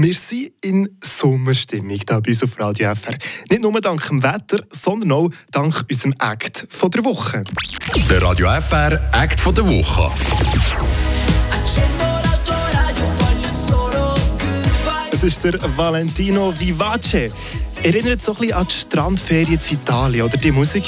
Wir sind in Sommerstimmung hier bei uns auf Radio FR. Nicht nur dank dem Wetter, sondern auch dank unserem Act von der Woche. Der Radio FR Act von der Woche. Es ist der Valentino Vivace. Erinnert so ein bisschen an die Strandferien in Italien, oder die Musik?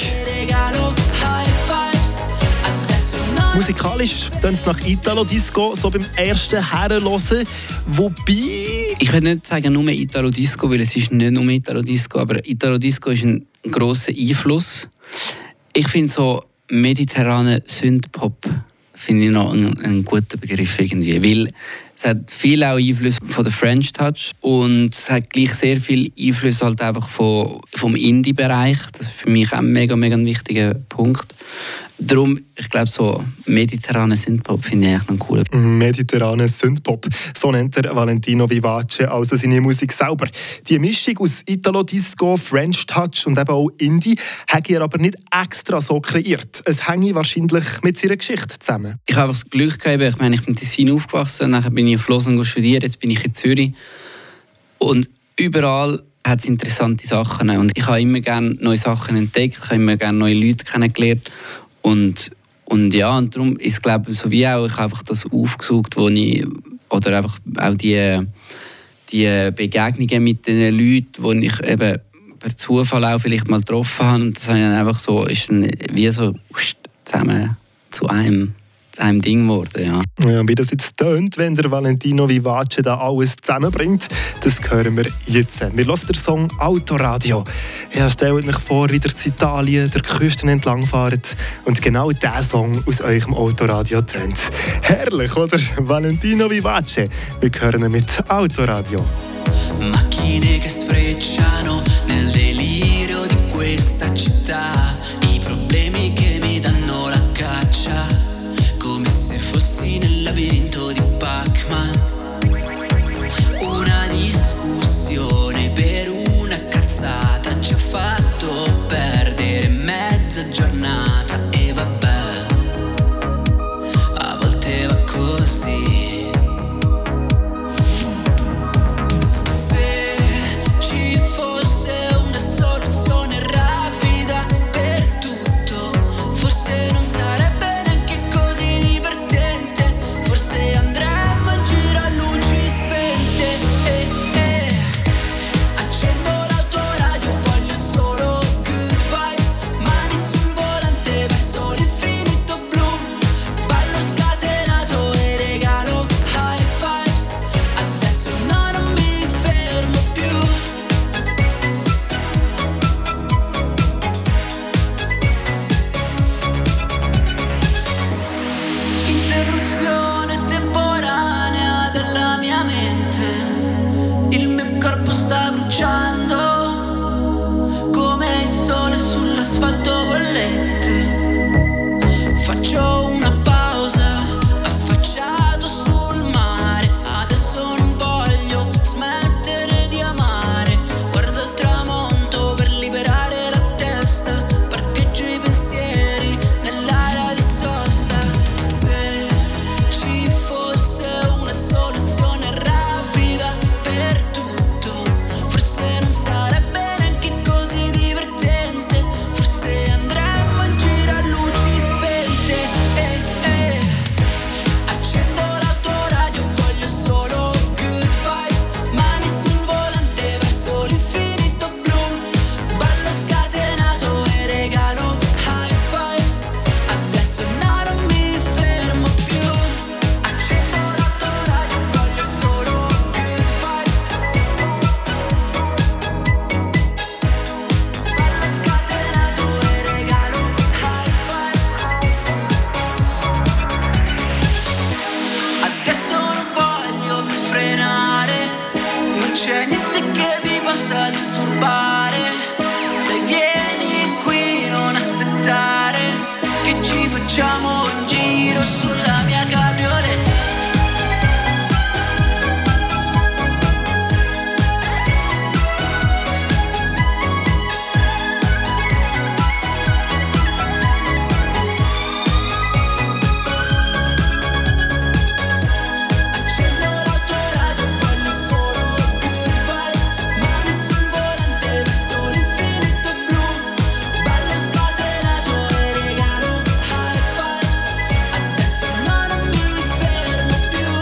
Musikalisch tönt es nach Italo-Disco, so beim ersten Herrenlosen. Wobei... Ich würde nicht sagen nur Italo-Disco, weil es ist nicht nur Italo-Disco, aber Italo-Disco ist ein grosser Einfluss. Ich finde so mediterranen Synthpop finde ich noch ein, ein guter Begriff irgendwie, weil es hat viel auch Einfluss von der French Touch und es hat gleich sehr viel Einfluss halt einfach von, vom Indie-Bereich. Das ist für mich auch ein mega, mega wichtiger Punkt. Darum, ich glaube, so mediterranen Synthpop finde ich eigentlich noch cool. Mediterranen Synthpop, so nennt er Valentino Vivace also seine Musik selber. Die Mischung aus Italo-Disco, French Touch und eben auch Indie hat er aber nicht extra so kreiert. Es hänge wahrscheinlich mit seiner Geschichte zusammen. Ich habe einfach das Glück gehabt, ich meine, ich bin in Tessin aufgewachsen, nachher bin ich auf Lausanne studiert, jetzt bin ich in Zürich. Und überall hat es interessante Sachen. Und ich habe immer gerne neue Sachen entdeckt, ich habe immer gerne neue Leute kennengelernt. Und, und ja, und darum ist glaube so wie auch, ich einfach das aufgesucht, wo ich, oder einfach auch die, die Begegnungen mit den Leuten, die ich eben per Zufall auch vielleicht mal getroffen habe. Und das habe ich dann einfach so, ist dann wie so zusammen zu einem einem Ding geworden. Ja. Ja, wie das jetzt tönt, wenn der Valentino Vivace da alles zusammenbringt, das hören wir jetzt. Wir hören den Song Autoradio. Ja, stellt euch vor, wie ihr zu Italien der Küsten entlang fahrt und genau dieser Song aus eurem Autoradio tönt. Herrlich, oder? Valentino Vivace. Wir hören ihn mit Autoradio. Macchine che sfrecciano nel delirio di questa città, i problemi see. body